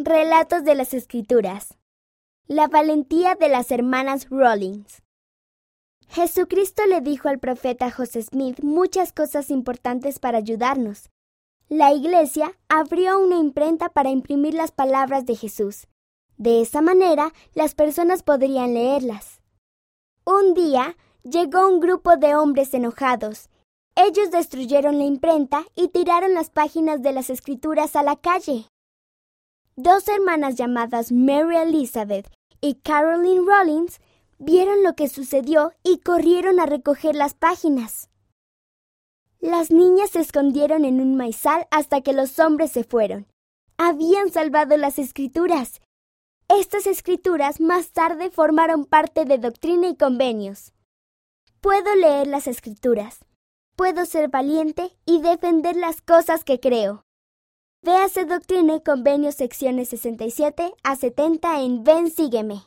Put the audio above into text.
Relatos de las Escrituras. La valentía de las hermanas Rollins. Jesucristo le dijo al profeta José Smith muchas cosas importantes para ayudarnos. La iglesia abrió una imprenta para imprimir las palabras de Jesús. De esa manera las personas podrían leerlas. Un día llegó un grupo de hombres enojados. Ellos destruyeron la imprenta y tiraron las páginas de las escrituras a la calle. Dos hermanas llamadas Mary Elizabeth y Caroline Rollins vieron lo que sucedió y corrieron a recoger las páginas. Las niñas se escondieron en un maizal hasta que los hombres se fueron. Habían salvado las escrituras. Estas escrituras más tarde formaron parte de Doctrina y Convenios. Puedo leer las escrituras. Puedo ser valiente y defender las cosas que creo. Véase Doctrina y Convenios secciones 67 a 70 en Ven Sígueme.